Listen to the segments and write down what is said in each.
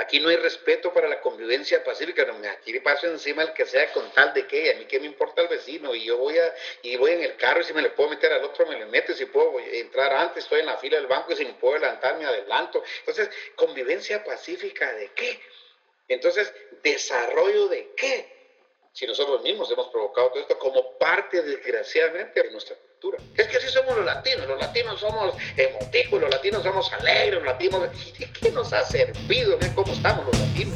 Aquí no hay respeto para la convivencia pacífica. No, aquí le paso encima el que sea con tal de que a mí qué me importa el vecino y yo voy a y voy en el carro y si me le puedo meter al otro me le meto, si puedo entrar antes, estoy en la fila del banco y si me puedo adelantar me adelanto. Entonces, convivencia pacífica de qué? Entonces, desarrollo de qué? Si nosotros mismos hemos provocado todo esto como parte, desgraciadamente, de nuestra Es que así somos los latinos. Los latinos somos emotivos, los latinos somos alegres, los latinos... ¿De qué nos ha servido? ¿Cómo estamos los latinos?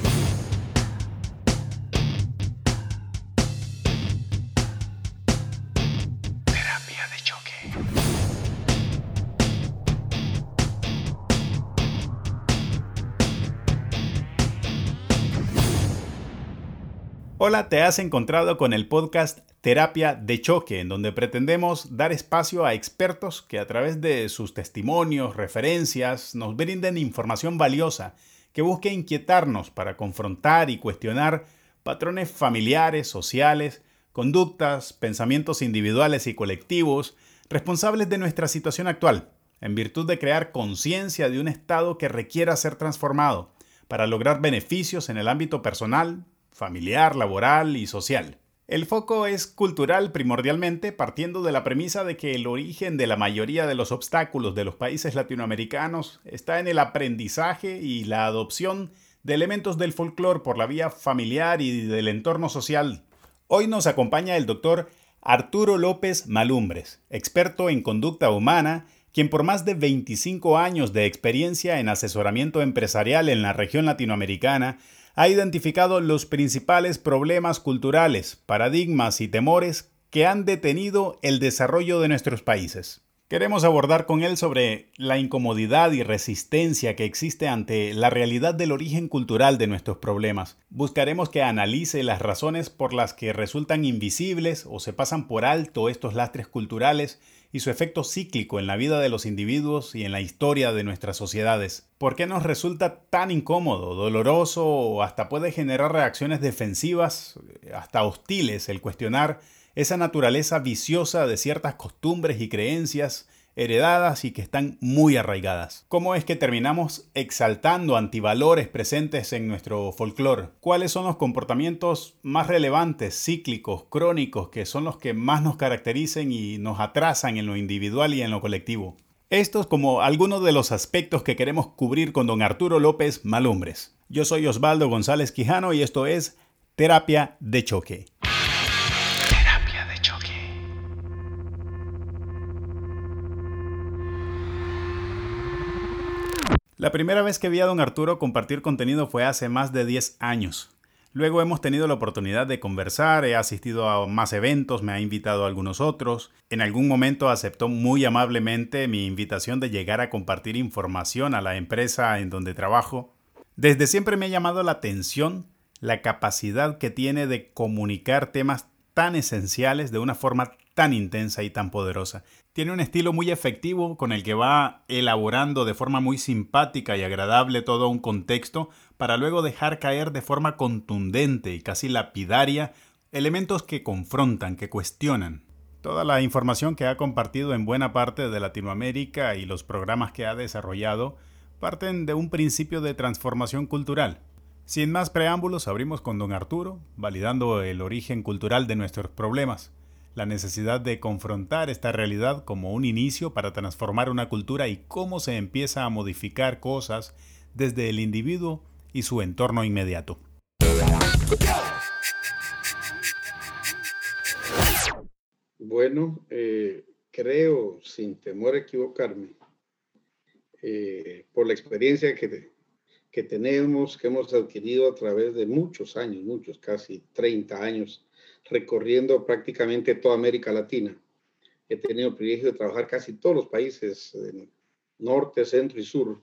Hola, te has encontrado con el podcast Terapia de Choque, en donde pretendemos dar espacio a expertos que a través de sus testimonios, referencias, nos brinden información valiosa que busque inquietarnos para confrontar y cuestionar patrones familiares, sociales, conductas, pensamientos individuales y colectivos responsables de nuestra situación actual, en virtud de crear conciencia de un estado que requiera ser transformado para lograr beneficios en el ámbito personal, familiar, laboral y social. El foco es cultural primordialmente, partiendo de la premisa de que el origen de la mayoría de los obstáculos de los países latinoamericanos está en el aprendizaje y la adopción de elementos del folclore por la vía familiar y del entorno social. Hoy nos acompaña el doctor Arturo López Malumbres, experto en conducta humana, quien por más de 25 años de experiencia en asesoramiento empresarial en la región latinoamericana ha identificado los principales problemas culturales, paradigmas y temores que han detenido el desarrollo de nuestros países. Queremos abordar con él sobre la incomodidad y resistencia que existe ante la realidad del origen cultural de nuestros problemas. Buscaremos que analice las razones por las que resultan invisibles o se pasan por alto estos lastres culturales y su efecto cíclico en la vida de los individuos y en la historia de nuestras sociedades. ¿Por qué nos resulta tan incómodo, doloroso o hasta puede generar reacciones defensivas, hasta hostiles, el cuestionar esa naturaleza viciosa de ciertas costumbres y creencias heredadas y que están muy arraigadas. ¿Cómo es que terminamos exaltando antivalores presentes en nuestro folclore? ¿Cuáles son los comportamientos más relevantes, cíclicos, crónicos, que son los que más nos caracterizan y nos atrasan en lo individual y en lo colectivo? Estos como algunos de los aspectos que queremos cubrir con don Arturo López Malumbres. Yo soy Osvaldo González Quijano y esto es Terapia de Choque. La primera vez que vi a don Arturo compartir contenido fue hace más de 10 años. Luego hemos tenido la oportunidad de conversar, he asistido a más eventos, me ha invitado a algunos otros. En algún momento aceptó muy amablemente mi invitación de llegar a compartir información a la empresa en donde trabajo. Desde siempre me ha llamado la atención la capacidad que tiene de comunicar temas tan esenciales de una forma tan intensa y tan poderosa. Tiene un estilo muy efectivo con el que va elaborando de forma muy simpática y agradable todo un contexto para luego dejar caer de forma contundente y casi lapidaria elementos que confrontan, que cuestionan. Toda la información que ha compartido en buena parte de Latinoamérica y los programas que ha desarrollado parten de un principio de transformación cultural. Sin más preámbulos, abrimos con don Arturo, validando el origen cultural de nuestros problemas la necesidad de confrontar esta realidad como un inicio para transformar una cultura y cómo se empieza a modificar cosas desde el individuo y su entorno inmediato. Bueno, eh, creo, sin temor a equivocarme, eh, por la experiencia que, que tenemos, que hemos adquirido a través de muchos años, muchos, casi 30 años recorriendo prácticamente toda América Latina. He tenido el privilegio de trabajar casi todos los países, norte, centro y sur.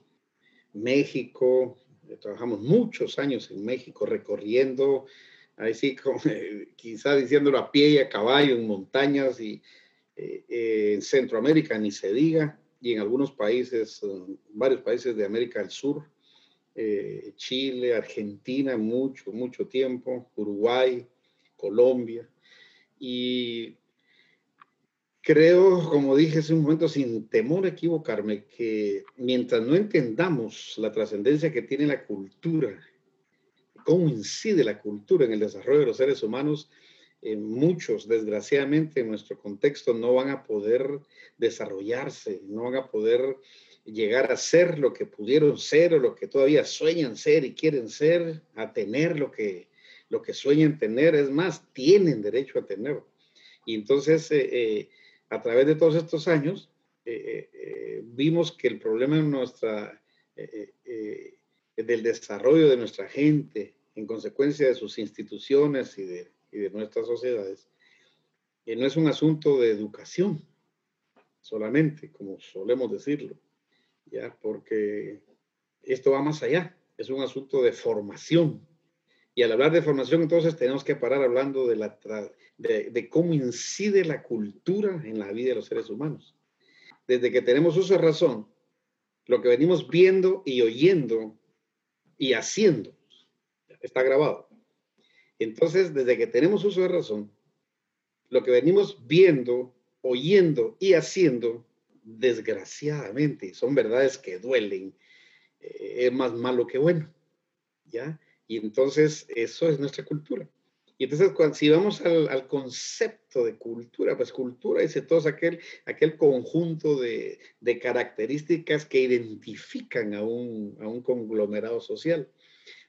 México, eh, trabajamos muchos años en México recorriendo, ahí sí, como, quizá diciéndolo a pie y a caballo, en montañas y eh, eh, en Centroamérica ni se diga, y en algunos países, varios países de América del Sur, Chile, Argentina, mucho, mucho tiempo, Uruguay, Colombia. Y Creo, como dije hace un momento, sin temor a equivocarme, que mientras no entendamos la trascendencia que tiene la cultura, cómo incide la cultura en el desarrollo de los seres humanos, eh, muchos, desgraciadamente, en nuestro contexto no van a poder desarrollarse, no van a poder llegar a ser lo que pudieron ser o lo que todavía sueñan ser y quieren ser, a tener lo que, lo que sueñan tener, es más, tienen derecho a tener. Y entonces, eh, eh, a través de todos estos años, vimos que el problema en nuestra, del desarrollo de nuestra gente, en consecuencia de sus instituciones y de y de nuestras sociedades, no es un asunto de educación solamente, como solemos decirlo, ya, porque esto va más allá, es un asunto de formación. Y al hablar de formación, entonces tenemos que parar hablando de, la de, de cómo incide la cultura en la vida de los seres humanos. Desde que tenemos uso de razón, lo que venimos viendo y oyendo y haciendo, está grabado. Entonces, desde que tenemos uso de razón, lo que venimos viendo, oyendo y haciendo, desgraciadamente, son verdades que duelen, eh, es más malo que bueno, ¿ya? Y entonces, eso es nuestra cultura. Y entonces, cuando, si vamos al, concepto de cultura, pues cultura es todo aquel, aquel conjunto de, de características que identifican a un, a un conglomerado social.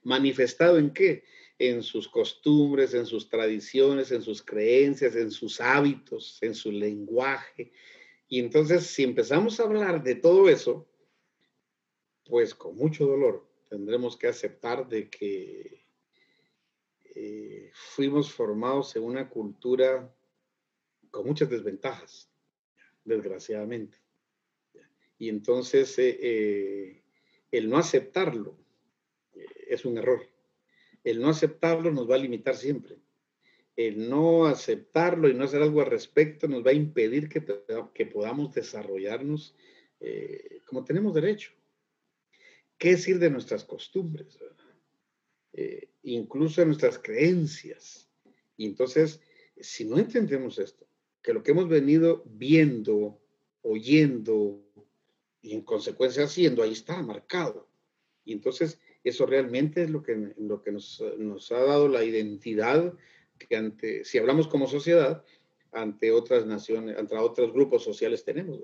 ¿Manifestado en qué? en sus costumbres, en sus tradiciones, en sus creencias, en sus hábitos, en su lenguaje. Y entonces, si empezamos a hablar de todo eso, pues con mucho dolor tendremos que aceptar de que eh, fuimos formados en una cultura con muchas desventajas, desgraciadamente. Y entonces eh, eh, el no aceptarlo es un error. El no aceptarlo nos va a limitar siempre. El no aceptarlo y no hacer algo al respecto nos va a impedir que, que podamos desarrollarnos como tenemos derecho. ¿Qué decir de nuestras costumbres? Eh, incluso de nuestras creencias. Y entonces, si no entendemos esto, que lo que hemos venido viendo, oyendo y en consecuencia haciendo, ahí está marcado. Y entonces eso realmente es lo que, lo que nos, ha dado la identidad que ante, si hablamos como sociedad, ante otras naciones, ante otros grupos sociales tenemos.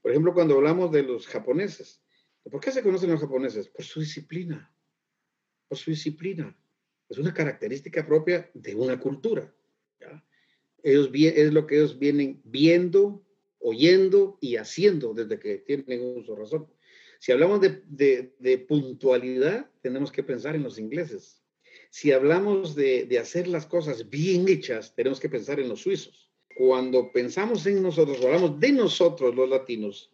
Por ejemplo, cuando hablamos de los japoneses, ¿por qué se conocen los japoneses? Por su disciplina, por su disciplina. Es una característica propia de una cultura. Ellos, es lo que ellos vienen viendo, oyendo y haciendo desde que tienen uso razón. Si hablamos de, puntualidad, tenemos que pensar en los ingleses. Si hablamos de, hacer las cosas bien hechas, tenemos que pensar en los suizos. Cuando pensamos en nosotros, hablamos de nosotros los latinos,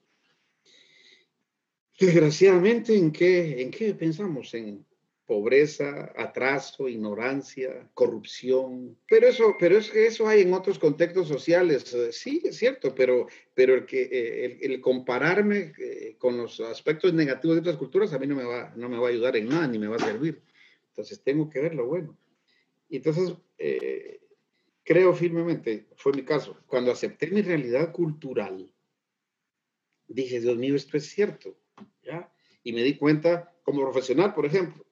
desgraciadamente, ¿en qué, en qué pensamos? En, pobreza, atraso, ignorancia, corrupción. Pero eso, pero es que eso hay en otros contextos sociales. Eh, sí, es cierto, pero, pero el, que, eh, el, compararme eh, con los aspectos negativos de otras culturas a mí no me, va, no me va a ayudar en nada ni me va a servir. Entonces tengo que ver lo bueno. Y entonces creo firmemente, fue mi caso, cuando acepté mi realidad cultural, dije, Dios mío, esto es cierto. Y me di cuenta como profesional, por ejemplo,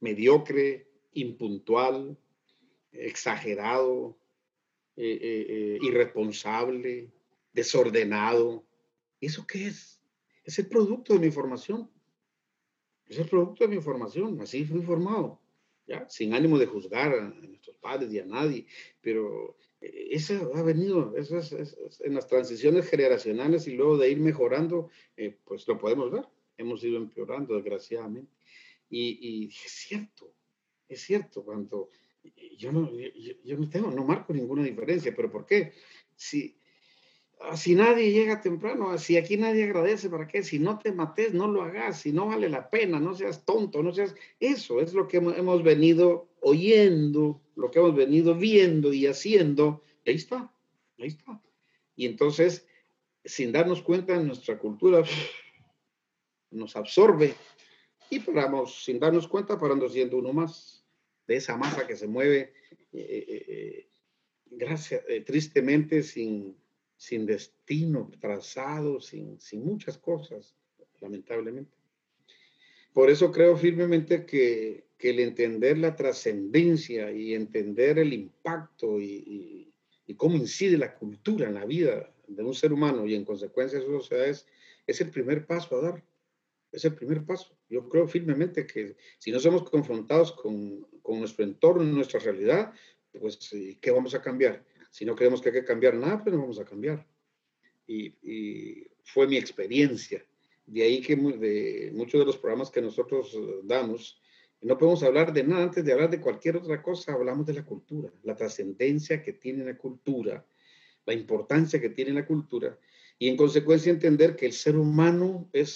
mediocre, impuntual, exagerado, eh, eh, eh, irresponsable, desordenado. ¿Eso qué es? Es el producto de mi formación. Es el producto de mi formación. Así fui formado. ¿ya? Sin ánimo de juzgar a, nuestros padres y a nadie. Pero eso ha venido, eso es, en las transiciones generacionales y luego de ir mejorando, pues lo podemos ver. Hemos ido empeorando, desgraciadamente. Y, es cierto, es cierto, cuando yo no, yo, no tengo, no marco ninguna diferencia, pero ¿por qué? Si, ah, si nadie llega temprano, si aquí nadie agradece, ¿para qué? Si no te mates, no lo hagas, si no vale la pena, no seas tonto, no seas... Eso es lo que hemos venido oyendo, lo que hemos venido viendo y haciendo. Ahí está, ahí está. Y entonces, sin darnos cuenta, nuestra cultura nos absorbe y paramos, sin darnos cuenta, parando siendo uno más de esa masa que se mueve, eh, eh, eh, tristemente, sin, sin destino trazado, sin, sin muchas cosas, lamentablemente. Por eso creo firmemente que, el entender la trascendencia y entender el impacto y, y, cómo incide la cultura en la vida de un ser humano y en consecuencia de su sociedad es, es el primer paso a dar. Es el primer paso. Yo creo firmemente que si no somos confrontados con, con nuestro entorno, nuestra realidad, pues ¿qué vamos a cambiar? Si no creemos que hay que cambiar nada, pues no vamos a cambiar. Y, y fue mi experiencia. De ahí que de muchos de los programas que nosotros eh, damos, no podemos hablar de nada antes de hablar de cualquier otra cosa, hablamos de la cultura, la trascendencia que tiene la cultura, la importancia que tiene la cultura y en consecuencia entender que el ser humano es,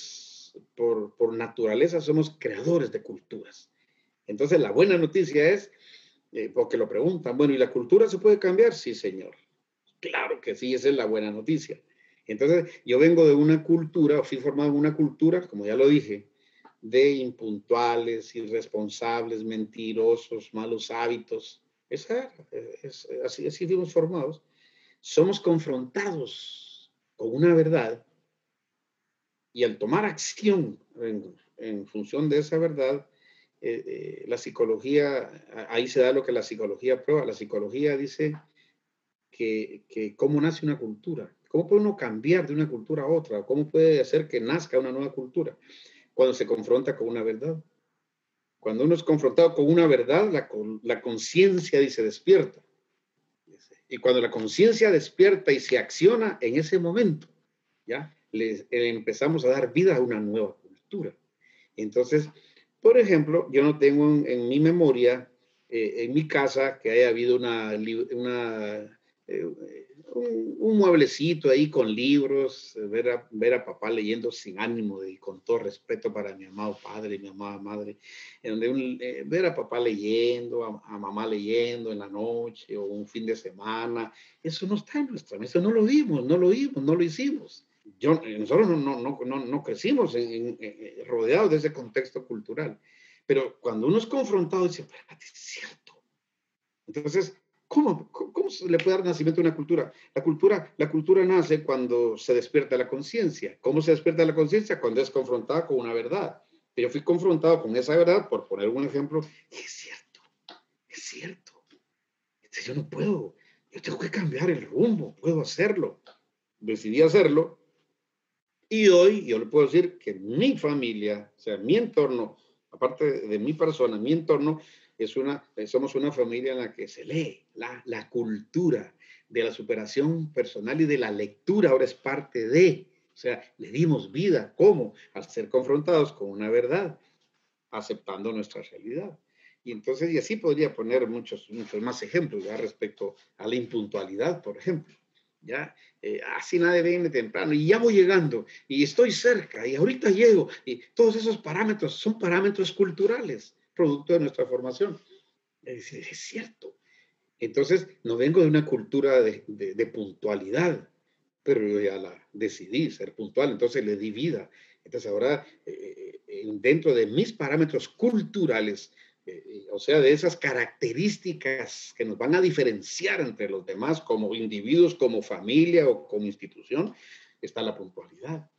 por, por naturaleza, somos creadores de culturas. Entonces la buena noticia es eh, porque lo preguntan, bueno, ¿y la cultura se puede cambiar? Sí, señor. Claro que sí, esa es la buena noticia. Entonces, yo vengo de una cultura, o fui formado en una cultura, como ya lo dije, de impuntuales, irresponsables, mentirosos, malos hábitos. Esa, es, así, así fuimos formados. Somos confrontados con una verdad y al tomar acción en, función de esa verdad, eh, eh, la psicología, ahí se da lo que la psicología prueba. La psicología dice que, que, cómo nace una cultura, cómo puede uno cambiar de una cultura a otra, cómo puede hacer que nazca una nueva cultura cuando se confronta con una verdad. Cuando uno es confrontado con una verdad, la, la conciencia dice despierta. Y cuando la conciencia despierta y se acciona en ese momento, ya le, empezamos a dar vida a una nueva cultura. Entonces, por ejemplo, yo no tengo en, mi memoria, eh, en mi casa, que haya habido una, una eh, un, mueblecito ahí con libros, ver a, ver a papá leyendo sin ánimo y con todo respeto para mi amado padre y mi amada madre, en donde eh, ver a papá leyendo, a, mamá leyendo en la noche o un fin de semana, eso no está en nuestra mesa, no lo vimos, no lo vimos, no lo hicimos yo, nosotros no, no, no, no crecimos en, rodeados de ese contexto cultural. Pero cuando uno es confrontado, dice, es cierto. Entonces, ¿cómo, ¿cómo, se le puede dar nacimiento a una cultura? La cultura, la cultura nace cuando se despierta la conciencia. ¿Cómo se despierta la conciencia? Cuando es confrontada con una verdad. Yo fui confrontado con esa verdad, por poner un ejemplo, y es cierto, es cierto. Yo no puedo, yo tengo que cambiar el rumbo, puedo hacerlo. Decidí hacerlo y hoy yo le puedo decir que mi familia, o sea, mi entorno, aparte de mi persona, mi entorno, es una, somos una familia en la que se lee la, la cultura de la superación personal y de la lectura, ahora es parte de, o sea, le dimos vida, ¿cómo? Al ser confrontados con una verdad, aceptando nuestra realidad. Y entonces, y así podría poner muchos, muchos más ejemplos ya respecto a la impuntualidad, por ejemplo. ¿Ya? Eh, así nadie viene temprano y ya voy llegando y estoy cerca y ahorita llego y todos esos parámetros son parámetros culturales, producto de nuestra formación. Es, cierto. Entonces, no vengo de una cultura de, de, puntualidad, pero yo ya la decidí ser puntual, entonces le di vida. Entonces ahora, eh, eh, dentro de mis parámetros culturales, o sea, de esas características que nos van a diferenciar entre los demás como individuos, como familia o como institución, está la puntualidad.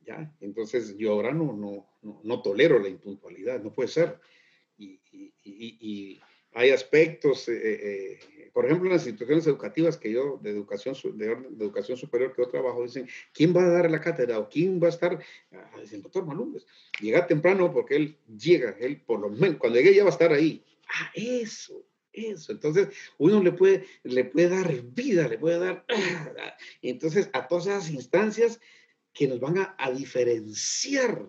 ¿ya? Entonces yo ahora no, no, no, tolero la impuntualidad, no puede ser. Y, y, hay aspectos, eh, eh, por ejemplo, en las instituciones educativas que yo, de educación, de, educación superior que yo trabajo, dicen, ¿quién va a dar la cátedra o quién va a estar? Ah, el doctor Malumbes. Llega temprano porque él llega, él por lo menos, cuando llegue ya va a estar ahí. Ah, eso, eso. Entonces, uno le puede, le puede dar vida, le puede dar... Entonces, a todas esas instancias que nos van a, a diferenciar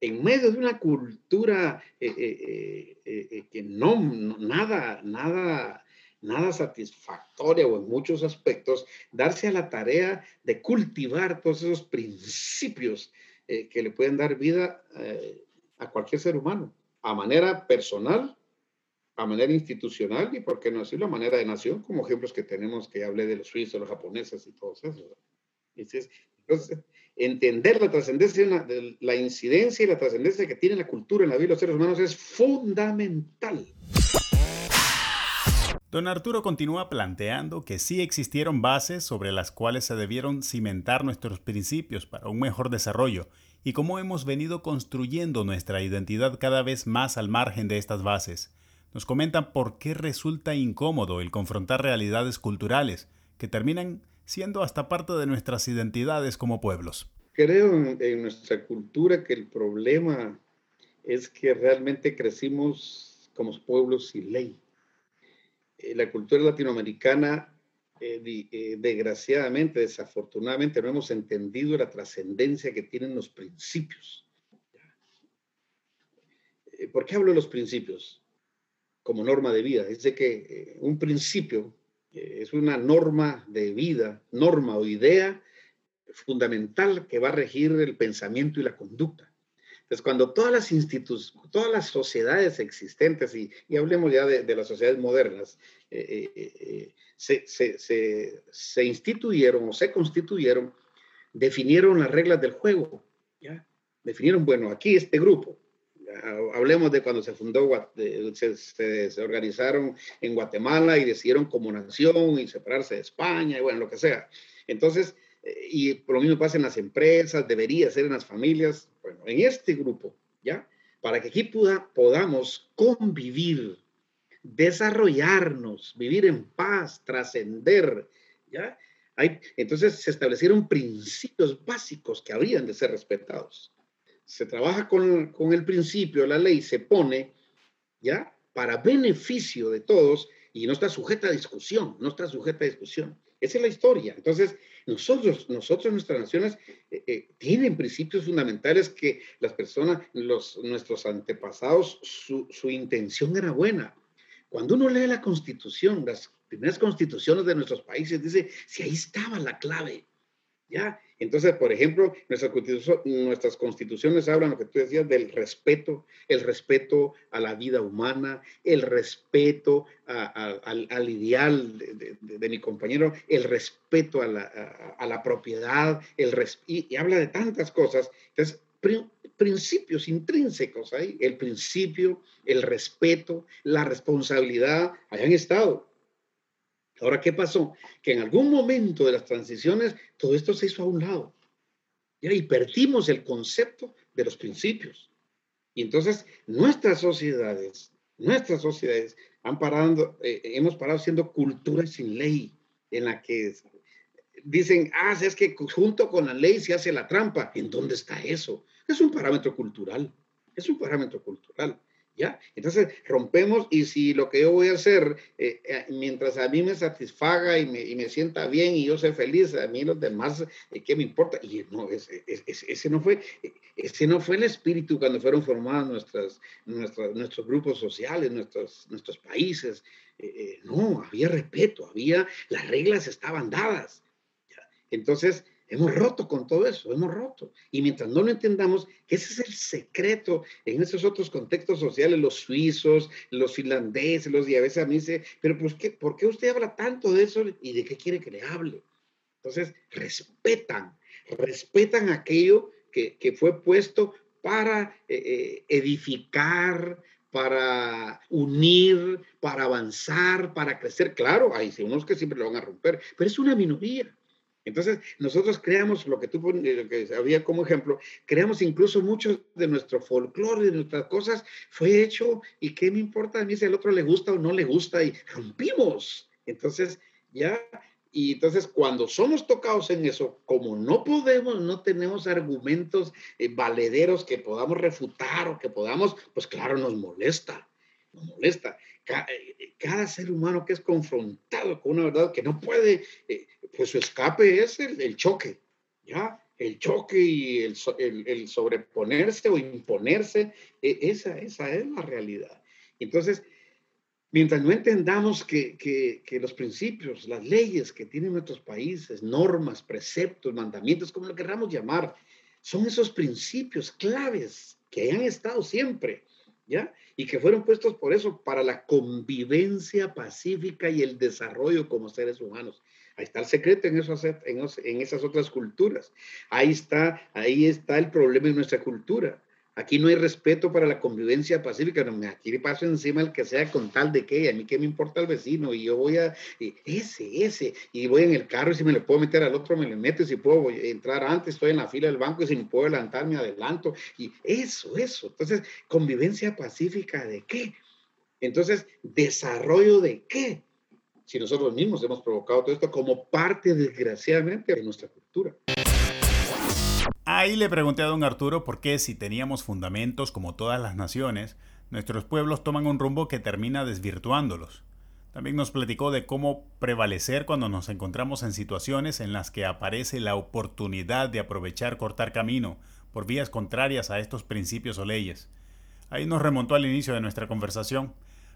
en medio de una cultura eh, eh, eh, que no, nada, nada, nada satisfactoria o en muchos aspectos, darse a la tarea de cultivar todos esos principios que le pueden dar vida a cualquier ser humano, a manera personal, a manera institucional y, por qué no decirlo, a manera de nación, como ejemplos que tenemos que hablé de los suizos, los japoneses y todos esos. Entonces, entender la trascendencia, la incidencia y la trascendencia que tiene la cultura en la vida de los seres humanos es fundamental. Don Arturo continúa planteando que sí existieron bases sobre las cuales se debieron cimentar nuestros principios para un mejor desarrollo y cómo hemos venido construyendo nuestra identidad cada vez más al margen de estas bases. Nos comentan por qué resulta incómodo el confrontar realidades culturales que terminan siendo hasta parte de nuestras identidades como pueblos. Creo en, nuestra cultura que el problema es que realmente crecimos como pueblos sin ley eh, la cultura latinoamericana, eh, eh, desgraciadamente, desafortunadamente, no hemos entendido la trascendencia que tienen los principios. ¿Por qué hablo de los principios? Como norma de vida. Es de que un principio es una norma de vida, norma o idea fundamental que va a regir el pensamiento y la conducta. Entonces, cuando todas las instituciones, todas las sociedades existentes, y, hablemos ya de, las sociedades modernas, eh, eh, eh, se, instituyeron o se constituyeron, definieron las reglas del juego, ¿ya? Definieron, bueno, aquí este grupo, hablemos de cuando se fundó, se, se, organizaron en Guatemala y decidieron como nación y separarse de España, y bueno, lo que sea. Entonces, y por lo mismo pasa en las empresas, debería ser en las familias, bueno, en este grupo, ¿ya? Para que aquí podamos convivir, desarrollarnos, vivir en paz, trascender, ¿ya? Hay, entonces se establecieron principios básicos que habrían de ser respetados. Se trabaja con, con el principio, la ley se pone, ¿ya? Para beneficio de todos y no está sujeta a discusión, no está sujeta a discusión. Esa es la historia. Entonces, nosotros, nosotros, nuestras naciones, eh, eh, tienen principios fundamentales que las personas, los, nuestros antepasados, su, su intención era buena. Cuando uno lee la constitución, las primeras constituciones de nuestros países, dice, si ahí estaba la clave, ¿ya? Entonces, por ejemplo, nuestras constituciones hablan, lo que tú decías, del respeto, el respeto a la vida humana, el respeto al, ideal de, mi compañero, el respeto a la, propiedad, el y, habla de tantas cosas. Entonces, principios intrínsecos ahí, el principio, el respeto, la responsabilidad, hayan estado. Ahora, ¿qué pasó? Que en algún momento de las transiciones todo esto se hizo a un lado. Y perdimos el concepto de los principios. Y entonces nuestras sociedades, nuestras sociedades han parado, eh, hemos parado siendo cultura sin ley, en la que dicen, ah, es que junto con la ley se hace la trampa. ¿En dónde está eso? Es un parámetro cultural, es un parámetro cultural. ¿Ya? Entonces rompemos y si lo que yo voy a hacer, eh, eh, mientras a mí me satisfaga y me, y me, sienta bien y yo sea feliz, a mí los demás, eh, ¿qué me importa? Y no, ese, ese, no fue, ese no fue el espíritu cuando fueron formados nuestras, nuestras, nuestros grupos sociales, nuestros, nuestros países. no, había respeto, había, las reglas estaban dadas. Entonces, Hemos roto con todo eso, hemos roto. Y mientras no lo entendamos, que ese es el secreto en esos otros contextos sociales, los suizos, los finlandeses, los y a veces a mí dice, pero pues, ¿qué, ¿por qué usted habla tanto de eso y de qué quiere que le hable? Entonces, respetan, respetan aquello que, que fue puesto para eh, eh, edificar, para unir, para avanzar, para crecer. Claro, hay unos que siempre lo van a romper, pero es una minoría. Entonces, nosotros creamos lo que tú pones, lo que había como ejemplo, creamos incluso mucho de nuestro folclore, de nuestras cosas, fue hecho y qué me importa a mí si al otro le gusta o no le gusta y rompimos. Entonces, ya, y entonces cuando somos tocados en eso, como no podemos, no tenemos argumentos eh, valederos que podamos refutar o que podamos, pues claro, nos molesta, molesta. Eh, cada, ser humano que es confrontado con una verdad que no puede, eh, pues su escape es el, choque, ¿ya? El choque y el, el, sobreponerse o imponerse, e, esa, esa es la realidad. Entonces, mientras no entendamos que, que, que, los principios, las leyes que tienen nuestros países, normas, preceptos, mandamientos, como lo queramos llamar, son esos principios claves que han estado siempre, y que fueron puestos por eso, para la convivencia pacífica y el desarrollo como seres humanos. Ahí está el secreto en, eso, en, esas otras culturas. Ahí está, ahí está el problema en nuestra cultura. Aquí no hay respeto para la convivencia pacífica, no aquí paso encima el que sea con tal de que, a mí qué me importa el vecino, y yo voy a, ese, ese, y voy en el carro y si me le puedo meter al otro me le meto, si puedo entrar antes, estoy en la fila del banco y si me puedo adelantar me adelanto, y eso, eso. Entonces, convivencia pacífica de qué? Entonces, desarrollo de qué? Si nosotros mismos hemos provocado todo esto como parte, desgraciadamente, de nuestra cultura. Ahí le pregunté a don Arturo por qué si teníamos fundamentos como todas las naciones, nuestros pueblos toman un rumbo que termina desvirtuándolos. También nos platicó de cómo prevalecer cuando nos encontramos en situaciones en las que aparece la oportunidad de aprovechar cortar camino por vías contrarias a estos principios o leyes. Ahí nos remontó al inicio de nuestra conversación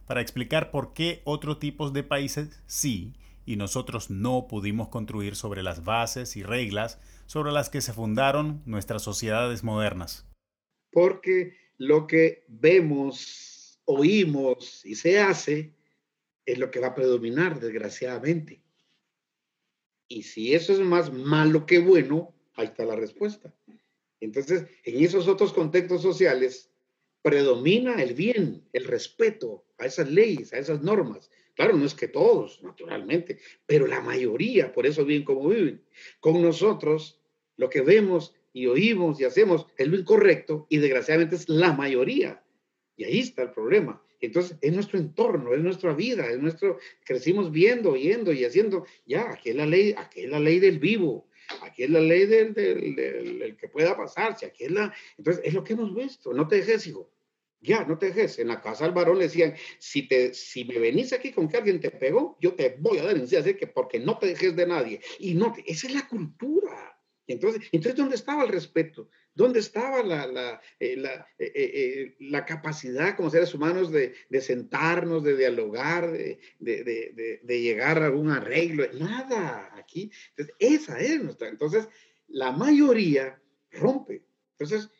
para explicar por qué otros tipos de países sí y nosotros no pudimos construir sobre las bases y reglas sobre las que se fundaron nuestras sociedades modernas. Porque lo que vemos, oímos y se hace es lo que va a predominar, desgraciadamente. Y si eso es más malo que bueno, ahí está la respuesta. Entonces, en esos otros contextos sociales, predomina el bien, el respeto a esas leyes, a esas normas. Claro, no es que todos, naturalmente, pero la mayoría, por eso bien como viven. Con nosotros lo que vemos y oímos y hacemos es lo incorrecto y desgraciadamente es la mayoría. Y ahí está el problema. Entonces, es nuestro entorno, es nuestra vida, es nuestro, crecimos viendo, oyendo y haciendo, ya, aquí es la ley, aquí es la ley del vivo, aquí es la ley del, del, del, que pueda pasarse, aquí es la, entonces es lo que hemos visto, no te dejes, hijo, ya, no te dejes. En la casa del varón le decían, si, te, si me venís aquí con que alguien te pegó, yo te voy a sí, así que porque no te dejes de nadie. Y no, esa es la cultura. Entonces, entonces, ¿dónde estaba el respeto? ¿Dónde estaba la, la, eh, eh, eh, la, capacidad como seres humanos de, de sentarnos, de dialogar, de, de, de, llegar a un arreglo? Nada, aquí. Entonces, esa es nuestra. Entonces, la mayoría rompe. Entonces,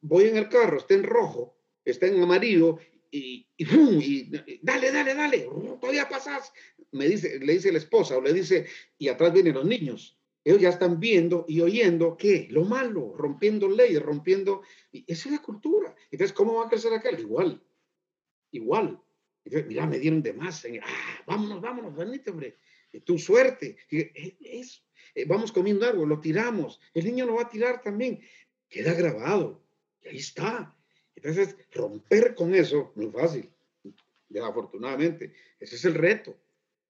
voy en el carro, está en rojo, está en amarillo y, y, y, dale, dale, dale, todavía pasas. Me dice, le dice la esposa o le dice, y atrás vienen los niños ellos ya están viendo y oyendo qué, lo malo, rompiendo leyes, rompiendo. Esa es la cultura. Entonces, ¿cómo va a crecer acá? Igual, igual. Entonces, mira, me dieron de más. Ah, vámonos, vámonos, venite, hombre. Tu suerte. Eh. Eh, vamos comiendo algo, lo tiramos. El niño lo va a tirar también. Queda grabado. Y ahí está. Entonces, romper con eso no es fácil. Desafortunadamente. Ese es el reto.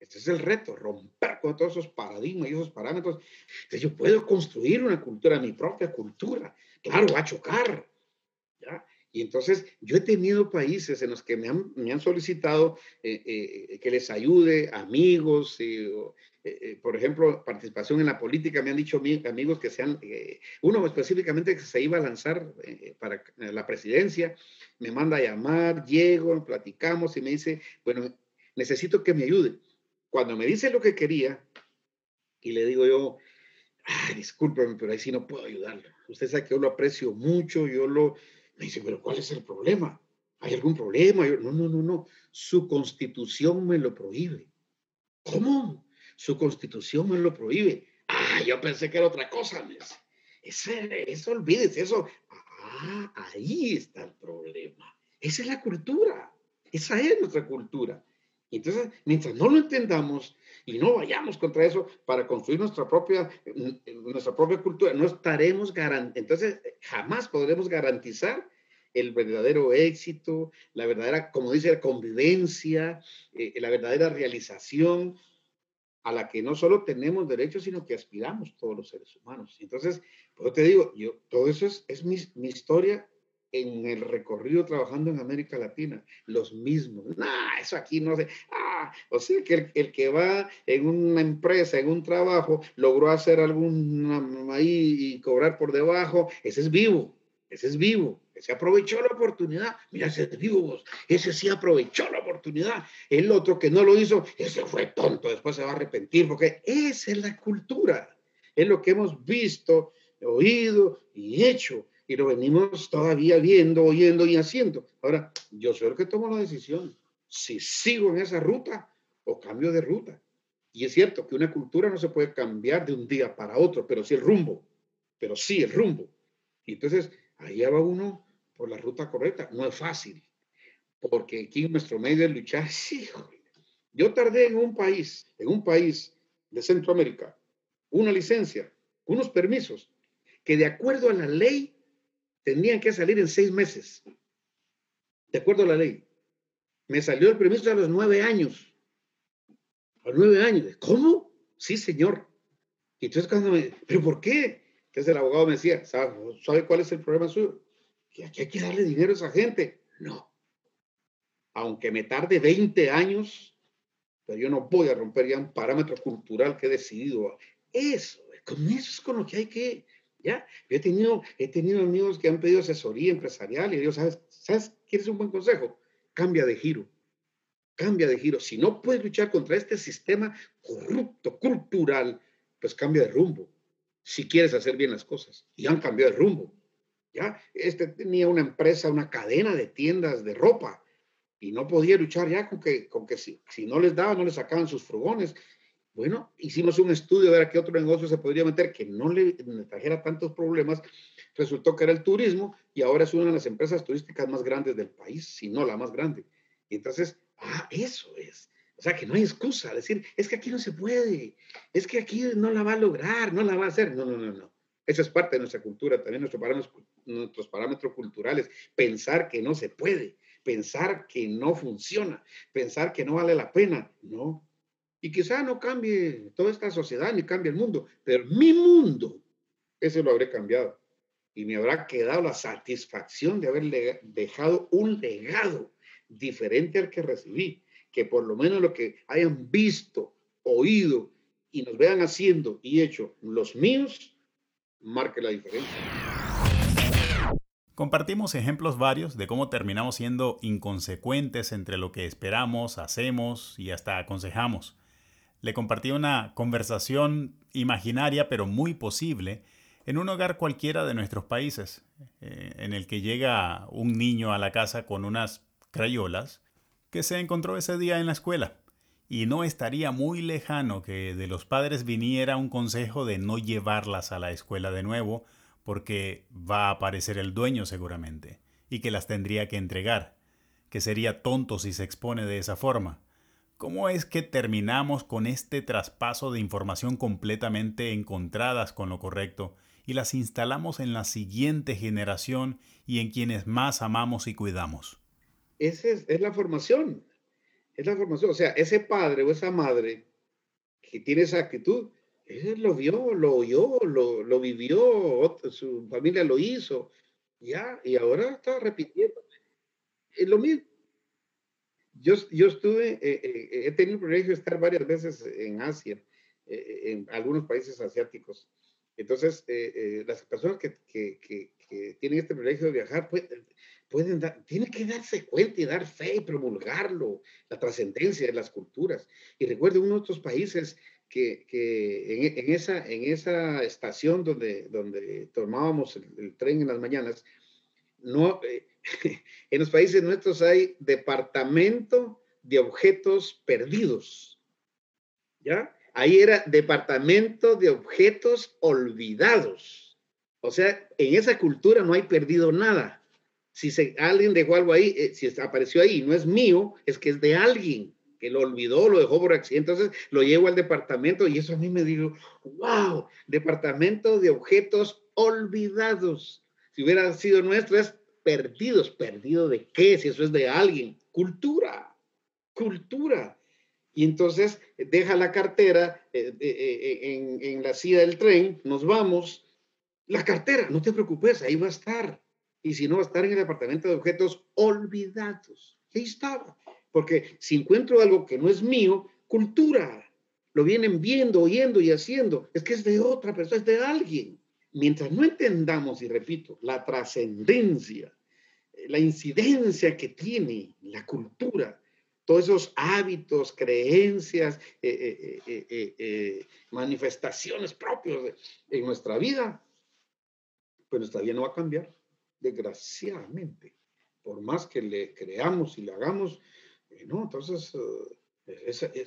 Este es el reto, romper con todos esos paradigmas y esos parámetros. Entonces yo puedo construir una cultura, mi propia cultura. Claro, va a chocar. ¿ya? Y entonces yo he tenido países en los que me han, me han solicitado eh, eh, que les ayude, amigos, eh, por ejemplo, participación en la política. Me han dicho amigos que sean, uno específicamente que se iba a lanzar para la presidencia, me manda a llamar, llego, platicamos y me dice, bueno, necesito que me ayude cuando me dice lo que quería, y le digo yo, ay, discúlpeme, pero ahí sí no puedo ayudarlo. Usted sabe que yo lo aprecio mucho, yo lo... Me dice, pero ¿cuál es el problema? ¿Hay algún problema? Yo, no, no, no, no. Su constitución me lo prohíbe. ¿Cómo? Su constitución me lo prohíbe. Ah, yo pensé que era otra cosa. Ese, eso, olvídese, eso. Ah, ahí está el problema. Esa es la cultura. Esa es nuestra cultura. Entonces, mientras no lo entendamos y no vayamos contra eso para construir nuestra propia, nuestra propia cultura, no estaremos garantizando, entonces jamás podremos garantizar el verdadero éxito, la verdadera, como dice, la convivencia, eh, la verdadera realización a la que no solo tenemos derecho, sino que aspiramos todos los seres humanos. Entonces, pues te digo, yo, todo eso es, es mi, mi historia en el recorrido trabajando en América Latina, los mismos. Nah, eso aquí no sé. Ah, o sea que el, que va en una empresa, en un trabajo, logró hacer algún ahí y cobrar por debajo, ese es vivo, ese es vivo, ese aprovechó la oportunidad. Mira, ese es vivo, ese sí aprovechó la oportunidad. El otro que no lo hizo, ese fue tonto, después se va a arrepentir, porque esa es la cultura, es lo que hemos visto, oído y hecho y lo venimos todavía viendo, oyendo y haciendo. Ahora, yo soy el que tomo la decisión. Si sigo en esa ruta o cambio de ruta. Y es cierto que una cultura no se puede cambiar de un día para otro, pero sí el rumbo, pero sí el rumbo. Y entonces, allá va uno por la ruta correcta. No es fácil, porque aquí nuestro medio de luchar, sí, yo tardé en un país, en un país de Centroamérica, una licencia, unos permisos, que de acuerdo a la ley tenían que salir en seis meses. De acuerdo a la ley. Me salió el permiso a los nueve años. A los nueve años. ¿Cómo? Sí, señor. Y entonces cuando me, ¿pero por qué? Entonces el abogado me decía, ¿sabe, cuál es el problema suyo? Que aquí hay que darle dinero a esa gente. No. Aunque me tarde 20 años, pero yo no voy a romper ya un parámetro cultural que he decidido. Eso, con eso es con lo que hay que, ya. Yo he tenido, he tenido amigos que han pedido asesoría empresarial y digo, ¿sabes? ¿Sabes? ¿Quieres un buen consejo? Cambia de giro. Cambia de giro. Si no puedes luchar contra este sistema corrupto, cultural, pues cambia de rumbo. Si quieres hacer bien las cosas. Y han cambiado de rumbo. Ya, este tenía una empresa, una cadena de tiendas de ropa y no podía luchar ya con que, con que si, si no les daba, no les sacaban sus furgones. Bueno, hicimos un estudio de ver a qué otro negocio se podría meter que no le, trajera tantos problemas. Resultó que era el turismo y ahora es una de las empresas turísticas más grandes del país, si no la más grande. Y entonces, ah, eso es. O sea, que no hay excusa. Decir, es que aquí no se puede, es que aquí no la va a lograr, no la va a hacer. No, no, no, no. Eso es parte de nuestra cultura, también nuestro parámetros, nuestros parámetros culturales. Pensar que no se puede, pensar que no funciona, pensar que no vale la pena. No, y quizá no cambie toda esta sociedad ni cambie el mundo, pero mi mundo, ese lo habré cambiado. Y me habrá quedado la satisfacción de haber dejado un legado diferente al que recibí. Que por lo menos lo que hayan visto, oído y nos vean haciendo y hecho los míos, marque la diferencia. Compartimos ejemplos varios de cómo terminamos siendo inconsecuentes entre lo que esperamos, hacemos y hasta aconsejamos le compartí una conversación imaginaria pero muy posible en un hogar cualquiera de nuestros países, eh, en el que llega un niño a la casa con unas crayolas que se encontró ese día en la escuela. Y no estaría muy lejano que de los padres viniera un consejo de no llevarlas a la escuela de nuevo, porque va a aparecer el dueño seguramente, y que las tendría que entregar, que sería tonto si se expone de esa forma. ¿Cómo es que terminamos con este traspaso de información completamente encontradas con lo correcto y las instalamos en la siguiente generación y en quienes más amamos y cuidamos? Esa es, la formación, es la formación. O sea, ese padre o esa madre que tiene esa actitud, él lo vio, lo oyó, lo, vivió, su familia lo hizo, ya, y ahora está repitiendo. Es lo mismo yo, yo estuve, eh, eh, he tenido el privilegio de estar varias veces en Asia, eh, en algunos países asiáticos. Entonces, las personas que, tienen este privilegio de viajar pueden, tienen que darse cuenta y dar fe y promulgarlo, la trascendencia de las culturas. Y recuerdo uno de estos países que, que en, en, esa, en esa estación donde, donde tomábamos el, el tren en las mañanas, no, en los países nuestros hay departamento de objetos perdidos. ¿Ya? Ahí era departamento de objetos olvidados. O sea, en esa cultura no hay perdido nada. Si se, alguien dejó algo ahí, eh, si apareció ahí y no es mío, es que es de alguien que lo olvidó, lo dejó por accidente. Entonces lo llevo al departamento y eso a mí me digo, wow, departamento de objetos olvidados. Si hubiera sido nuestro, es perdidos. ¿Perdido de qué? Si eso es de alguien. Cultura, cultura. Y entonces deja la cartera eh, eh, eh, en, en, la silla del tren, nos vamos. La cartera, no te preocupes, ahí va a estar. Y si no, va a estar en el departamento de objetos olvidados. ahí estaba. Porque si encuentro algo que no es mío, cultura. Lo vienen viendo, oyendo y haciendo. Es que es de otra persona, es de alguien mientras no entendamos, y repito, la trascendencia, eh, la incidencia que tiene la cultura, todos esos hábitos, creencias, eh, eh, manifestaciones propios en nuestra vida, pues nuestra vida no va a cambiar, desgraciadamente. Por más que le creamos y le hagamos, no, entonces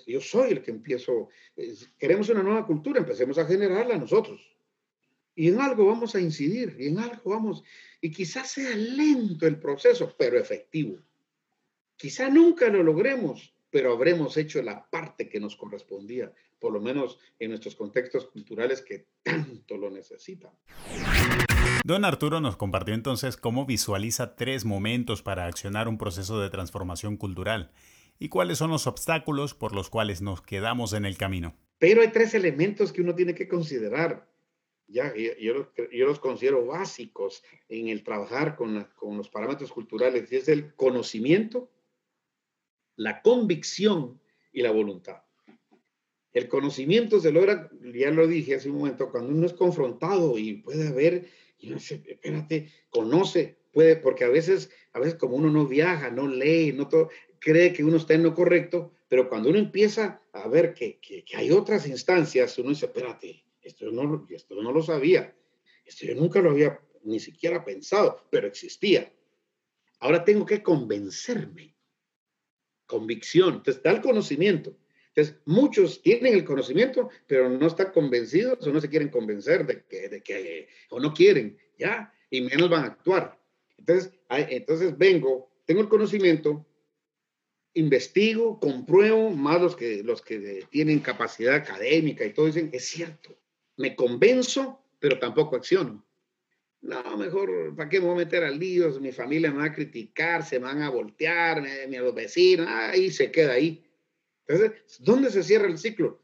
yo soy el que empiezo, queremos una nueva cultura, empecemos a generarla nosotros Y en algo vamos a incidir, y en algo vamos, y quizás sea lento el proceso, pero efectivo. Quizá nunca lo logremos, pero habremos hecho la parte que nos correspondía, por lo menos en nuestros contextos culturales que tanto lo necesitan. Don Arturo nos compartió entonces cómo visualiza tres momentos para accionar un proceso de transformación cultural y cuáles son los obstáculos por los cuales nos quedamos en el camino. Pero hay tres elementos que uno tiene que considerar. Ya, yo, los considero básicos en el trabajar con, los parámetros culturales, y es el conocimiento, la convicción y la voluntad. El conocimiento se logra, ya lo dije hace un momento, cuando uno es confrontado y puede haber, y uno dice, espérate, conoce, puede, porque a veces, a veces como uno no viaja, no lee, no todo, cree que uno está en lo correcto, pero cuando uno empieza a ver que, que, hay otras instancias, uno dice, espérate, esto no, esto no lo sabía, esto yo nunca lo había ni siquiera pensado, pero existía. Ahora tengo que convencerme convicción. Entonces, está el conocimiento. Entonces, muchos tienen el conocimiento, pero no están convencidos o no se quieren convencer de que, de que o no quieren, ¿ya? Y menos van a actuar. Entonces, entonces vengo, tengo el conocimiento, investigo, compruebo, más los que, los que tienen capacidad académica y todo dicen, es cierto, me convenzo, pero tampoco acciono. No, mejor, ¿para qué me voy a meter a líos? Mi familia me va a criticar, se van a voltear, me, los vecinos, ahí se queda ahí. Entonces, ¿dónde se cierra el ciclo?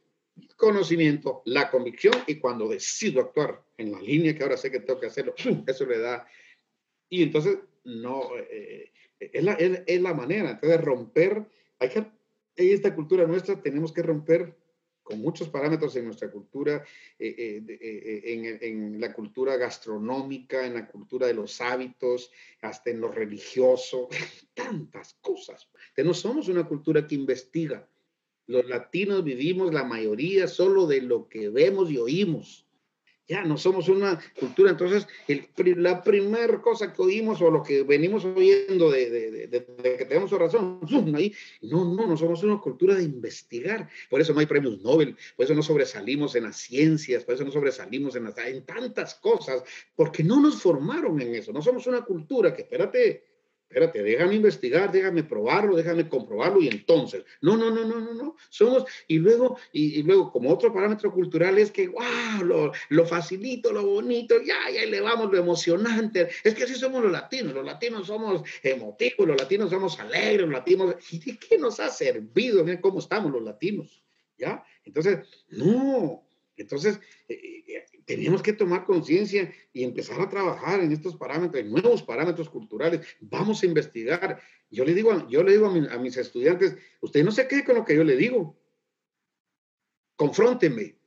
Conocimiento, la convicción y cuando decido actuar en la línea que ahora sé que tengo que hacerlo, eso le da. Y entonces, no, eh, es, la, es, la manera. Entonces, romper, hay que, en esta cultura nuestra tenemos que romper con muchos parámetros en nuestra cultura, eh, eh, eh, en, la cultura gastronómica, en la cultura de los hábitos, hasta en lo religioso, tantas cosas. Que no somos una cultura que investiga. Los latinos vivimos la mayoría solo de lo que vemos y oímos. Ya no somos una cultura, entonces la primera cosa que oímos o lo que venimos oyendo de, que tenemos razón, ahí, no, no, no somos una cultura de investigar. Por eso no hay premios Nobel, por eso no sobresalimos en las ciencias, por eso no sobresalimos en, en tantas cosas, porque no nos formaron en eso. No somos una cultura que, espérate, espérate, déjame investigar, déjame probarlo, déjame comprobarlo y entonces, no, no, no, no, no, no, somos, y luego, y, luego como otro parámetro cultural es que, wow, lo, lo, facilito, lo bonito, ya, ya elevamos lo emocionante, es que así somos los latinos, los latinos somos emotivos, los latinos somos alegres, los latinos, ¿y de qué nos ha servido? Miren cómo estamos los latinos, ¿ya? Entonces, no, entonces, eh, teníamos que tomar conciencia y empezar a trabajar en estos parámetros, nuevos parámetros culturales. Vamos a investigar. Yo le digo, yo le digo a, mis estudiantes, usted no se quede con lo que yo le digo. Confrónteme.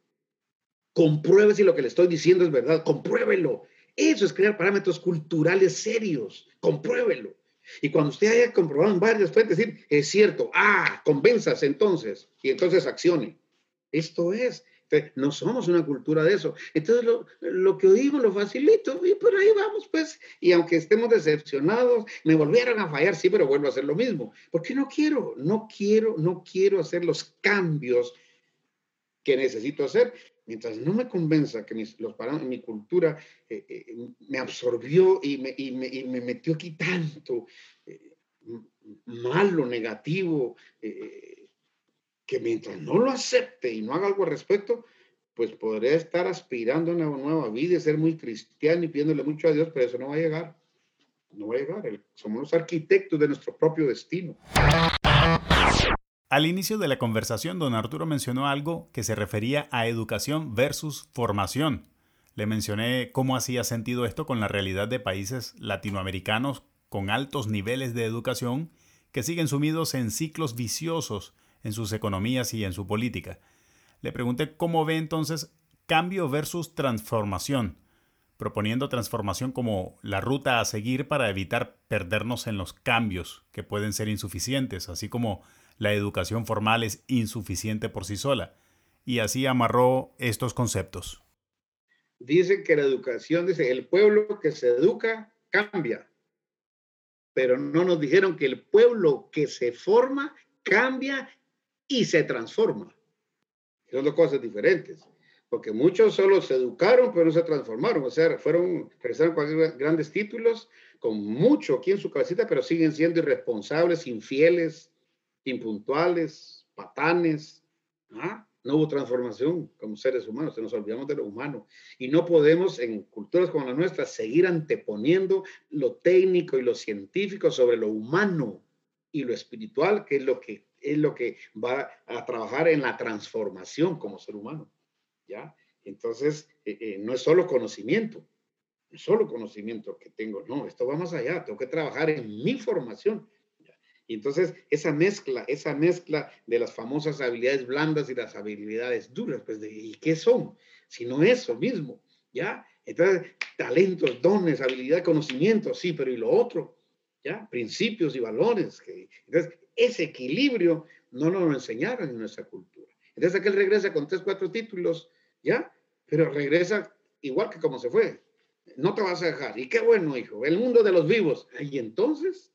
Compruebe si lo que le estoy diciendo es verdad. Compruébelo. Eso es crear parámetros culturales serios. Compruébelo. Y cuando usted haya comprobado en varias, puede decir, es cierto, ah, convénzase entonces, y entonces accione. Esto es, no somos una cultura de eso. Entonces, lo, que oímos lo facilito y por ahí vamos, pues. Y aunque estemos decepcionados, me volvieron a fallar, sí, pero vuelvo a hacer lo mismo. Porque no quiero, no quiero, no quiero hacer los cambios que necesito hacer. Mientras no me convenza que mis, los mi cultura eh, eh, me absorbió y me, y, me, y me, metió aquí tanto eh, malo, negativo, que mientras no lo acepte y no haga algo al respecto, pues podría estar aspirando a una nueva vida y ser muy cristiano y pidiéndole mucho a Dios, pero eso no va a llegar. No va a llegar. Somos los arquitectos de nuestro propio destino. Al inicio de la conversación, don Arturo mencionó algo que se refería a educación versus formación. Le mencioné cómo hacía sentido esto con la realidad de países latinoamericanos con altos niveles de educación que siguen sumidos en ciclos viciosos en sus economías y en su política. Le pregunté cómo ve entonces cambio versus transformación, proponiendo transformación como la ruta a seguir para evitar perdernos en los cambios que pueden ser insuficientes, así como la educación formal es insuficiente por sí sola. Y así amarró estos conceptos. Dice que la educación, dice, el pueblo que se educa cambia, pero no nos dijeron que el pueblo que se forma cambia y se transforma. Son dos cosas diferentes. porque muchos solo se educaron, pero no se transformaron, o sea, fueron, regresaron con grandes títulos, con mucho aquí en su cabecita, pero siguen siendo irresponsables, infieles, impuntuales, patanes. ¿ah? No hubo transformación como seres humanos, se nos olvidamos de lo humano. Y no podemos, en culturas como la nuestra, seguir anteponiendo lo técnico y lo científico sobre lo humano y lo espiritual, que es lo que, es lo que va a trabajar en la transformación como ser humano. ¿ya? Entonces, eh, eh, no es solo conocimiento, no solo conocimiento que tengo, no, esto va más allá, tengo que trabajar en mi formación. Y entonces, esa mezcla, esa mezcla de las famosas habilidades blandas y las habilidades duras, pues, ¿y qué son? Si no eso mismo, ¿ya? Entonces, talentos, dones, habilidad, conocimiento, sí, pero ¿y lo otro? Principios y valores. Que, entonces, ese equilibrio no nos lo enseñaron en nuestra cultura. Entonces, aquel regresa con tres, cuatro títulos ¿ya? Pero regresa igual que como se fue. No te vas a dejar. Y qué bueno, hijo. El mundo de los vivos. Y entonces...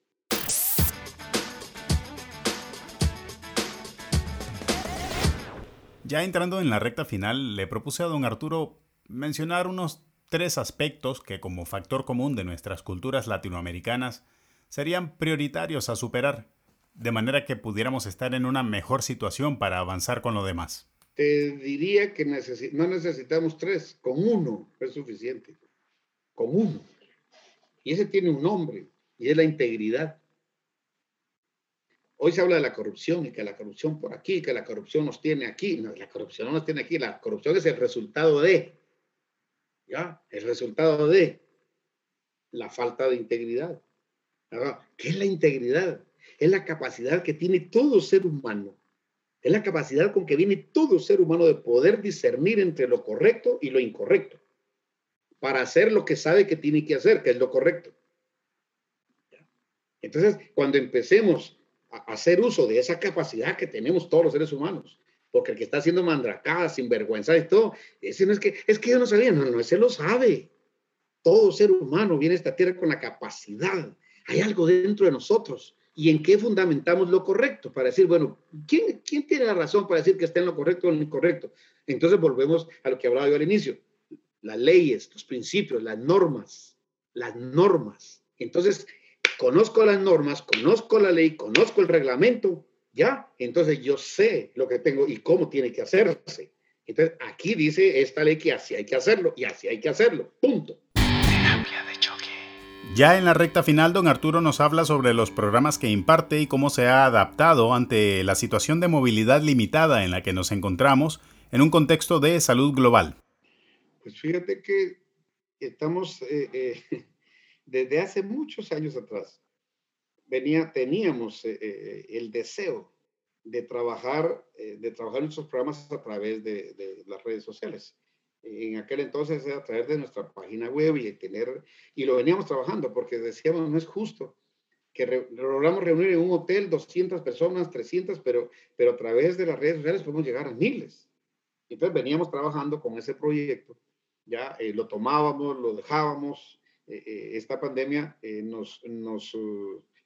Ya entrando en la recta final, le propuse a don Arturo mencionar unos tres aspectos que como factor común de nuestras culturas latinoamericanas serían prioritarios a superar, de manera que pudiéramos estar en una mejor situación para avanzar con lo demás te diría que no necesitamos tres, con uno es suficiente, con uno. Y ese tiene un nombre, y es la integridad. Hoy se habla de la corrupción y que la corrupción por aquí, que la corrupción nos tiene aquí. La corrupción no nos tiene aquí, la corrupción es el resultado de, ¿ya? El resultado de la falta de integridad. ¿Qué es la integridad? Es la capacidad que tiene todo ser humano es la capacidad con que viene todo ser humano de poder discernir entre lo correcto y lo incorrecto para hacer lo que sabe que tiene que hacer, que es lo correcto. Entonces, cuando empecemos a hacer uso de esa capacidad que tenemos todos los seres humanos, porque el que está haciendo mandracada, sinvergüenza y todo, ese no es que, es que yo no sabía, no, no, ese lo sabe. Todo ser humano viene a esta tierra con la capacidad. Hay algo dentro de nosotros y en qué fundamentamos lo correcto para decir, bueno, ¿quién, ¿quién tiene la razón para decir que está en lo correcto o en lo incorrecto? Entonces volvemos a lo que hablaba yo al inicio, las leyes, los principios, las normas, las normas. Entonces, conozco las normas, conozco la ley, conozco el reglamento, ¿ya? Entonces yo sé lo que tengo y cómo tiene que hacerse. Entonces, aquí dice esta ley que así hay que hacerlo y así hay que hacerlo, punto. Ya en la recta final, don Arturo nos habla sobre los programas que imparte y cómo se ha adaptado ante la situación de movilidad limitada en la que nos encontramos en un contexto de salud global. Pues fíjate que estamos eh, eh, desde hace muchos años atrás. Venía, teníamos eh, el deseo de trabajar, de trabajar nuestros programas a través de, de las redes sociales en aquel entonces a través de nuestra página web y tener, y lo veníamos trabajando porque decíamos, no es justo que logramos reunir en un hotel 200 personas, 300, pero, pero a través de las redes sociales podemos llegar a miles. Entonces veníamos trabajando con ese proyecto, ya eh, lo tomábamos, lo dejábamos. Eh, eh, esta pandemia nos, nos,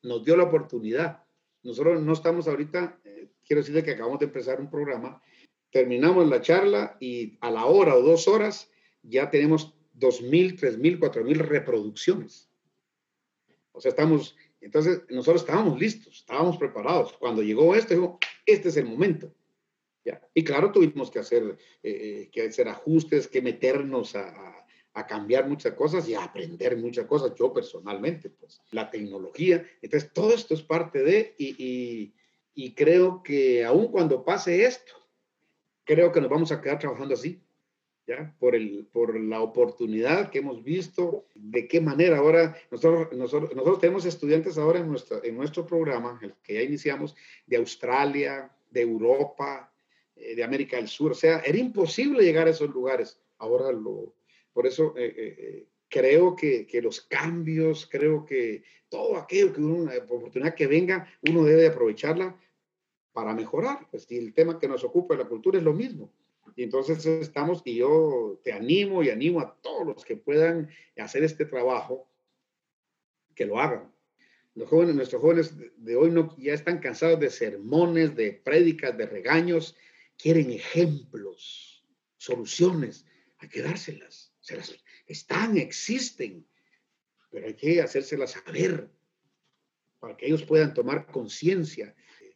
nos dio la oportunidad. Nosotros no estamos ahorita, quiero decirle que acabamos de empezar un programa terminamos la charla y a la hora o dos horas ya tenemos 2.000, 3.000, 4.000 reproducciones. O sea, estamos, entonces nosotros estábamos listos, estábamos preparados. Cuando llegó esto, este es el momento. ¿ya? Y claro, tuvimos que hacer, eh, eh, que hacer ajustes, que meternos a, a, cambiar muchas cosas y a aprender muchas cosas, yo personalmente, pues la tecnología. Entonces, todo esto es parte de, y, y, y creo que aun cuando pase esto, creo que nos vamos a quedar trabajando así, ¿ya? Por, el, por la oportunidad que hemos visto, de qué manera ahora, nosotros, nosotros, nosotros tenemos estudiantes ahora en, nuestra, en nuestro programa, el que ya iniciamos, de Australia, de Europa, eh, de América del Sur, o sea, era imposible llegar a esos lugares. Ahora lo, por eso eh, eh, creo que, que, los cambios, creo que todo aquello que una oportunidad que venga, uno debe aprovecharla para mejorar. Pues, y el tema que nos ocupa de la cultura es lo mismo. Y entonces estamos, y yo te animo y animo a todos los que puedan hacer este trabajo, que lo hagan. Los jóvenes, nuestros jóvenes de hoy no, ya están cansados de sermones, de prédicas, de regaños, quieren ejemplos soluciones, hay que dárselas. Se las, están, existen, pero hay que hacérselas saber para que ellos puedan tomar conciencia.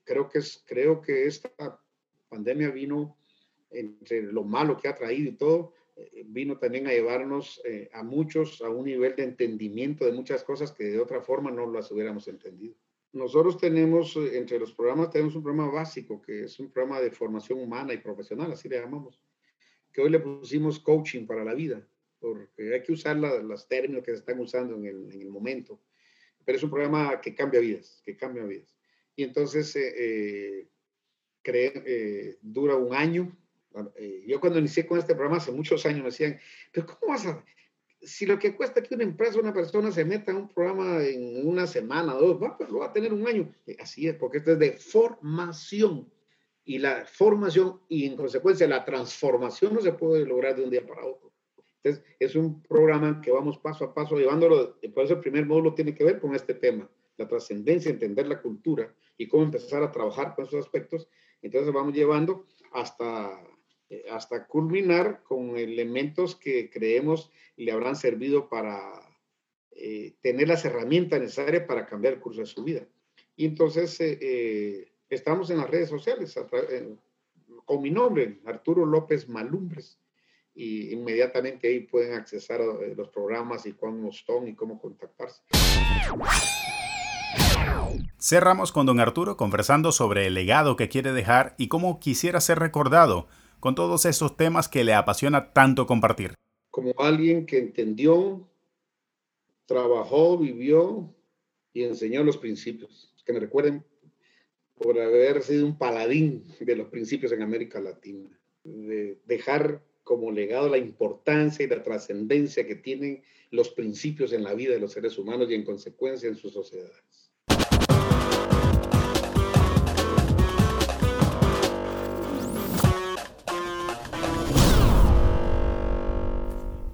Creo que, es, creo que esta pandemia vino entre lo malo que ha traído y todo, eh, vino también a llevarnos eh, a muchos a un nivel de entendimiento de muchas cosas que de otra forma no las hubiéramos entendido. Nosotros tenemos, eh, entre los programas, tenemos un programa básico, que es un programa de formación humana y profesional, así le llamamos, que hoy le pusimos coaching para la vida, porque hay que usar las términos que se están usando en el, en el, momento, pero es un programa que cambia vidas, que cambia vidas. Y entonces eh, eh, dura un año. yo cuando inicié con este programa hace muchos años me decían, pero ¿cómo vas a, si lo que cuesta que una empresa, una persona se meta en un programa en una semana, dos, va, pues lo va a tener un año. Eh, así es, porque esto es de formación. Y la formación y en consecuencia la transformación no se puede lograr de un día para otro. Entonces, es un programa que vamos paso a paso llevándolo. Por eso el primer módulo tiene que ver con este tema, la trascendencia, entender la cultura y cómo empezar a trabajar con esos aspectos. Entonces, vamos llevando hasta eh, hasta culminar con elementos que creemos le habrán servido para eh, tener las herramientas necesarias para cambiar el curso de su vida. Y entonces eh, estamos en las redes sociales con mi nombre, Arturo López Malumbres, y inmediatamente ahí pueden accesar los programas y cuándo son y cómo contactarse. Cerramos con don Arturo conversando sobre el legado que quiere dejar y cómo quisiera ser recordado con todos esos temas que le apasiona tanto compartir. Como alguien que entendió, trabajó, vivió y enseñó los principios. Que me recuerden por haber sido un paladín de los principios en América Latina. De dejar como legado la importancia y la trascendencia que tienen los principios en la vida de los seres humanos y en consecuencia en sus sociedades.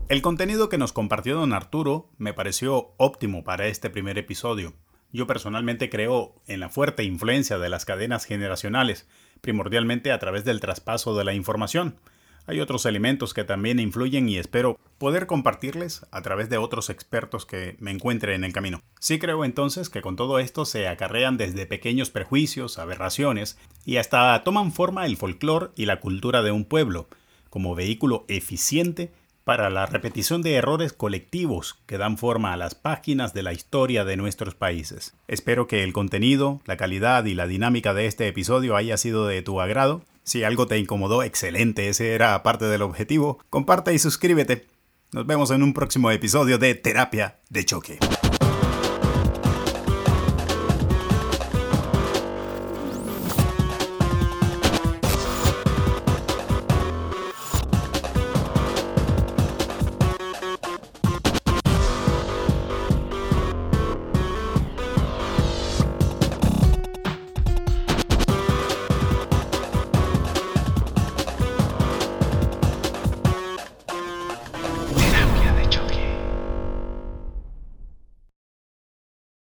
El contenido que nos compartió don Arturo me pareció óptimo para este primer episodio. Yo personalmente creo en la fuerte influencia de las cadenas generacionales, primordialmente a través del traspaso de la información. Hay otros elementos que también influyen y espero poder compartirles a través de otros expertos que me encuentre en el camino. Sí creo entonces que con todo esto se acarrean desde pequeños prejuicios, aberraciones y hasta toman forma el folclore y la cultura de un pueblo, como vehículo eficiente para la repetición de errores colectivos que dan forma a las páginas de la historia de nuestros países. Espero que el contenido, la calidad y la dinámica de este episodio haya sido de tu agrado. Si algo te incomodó, excelente, ese era parte del objetivo. Comparte y suscríbete. Nos vemos en un próximo episodio de Terapia de Choque.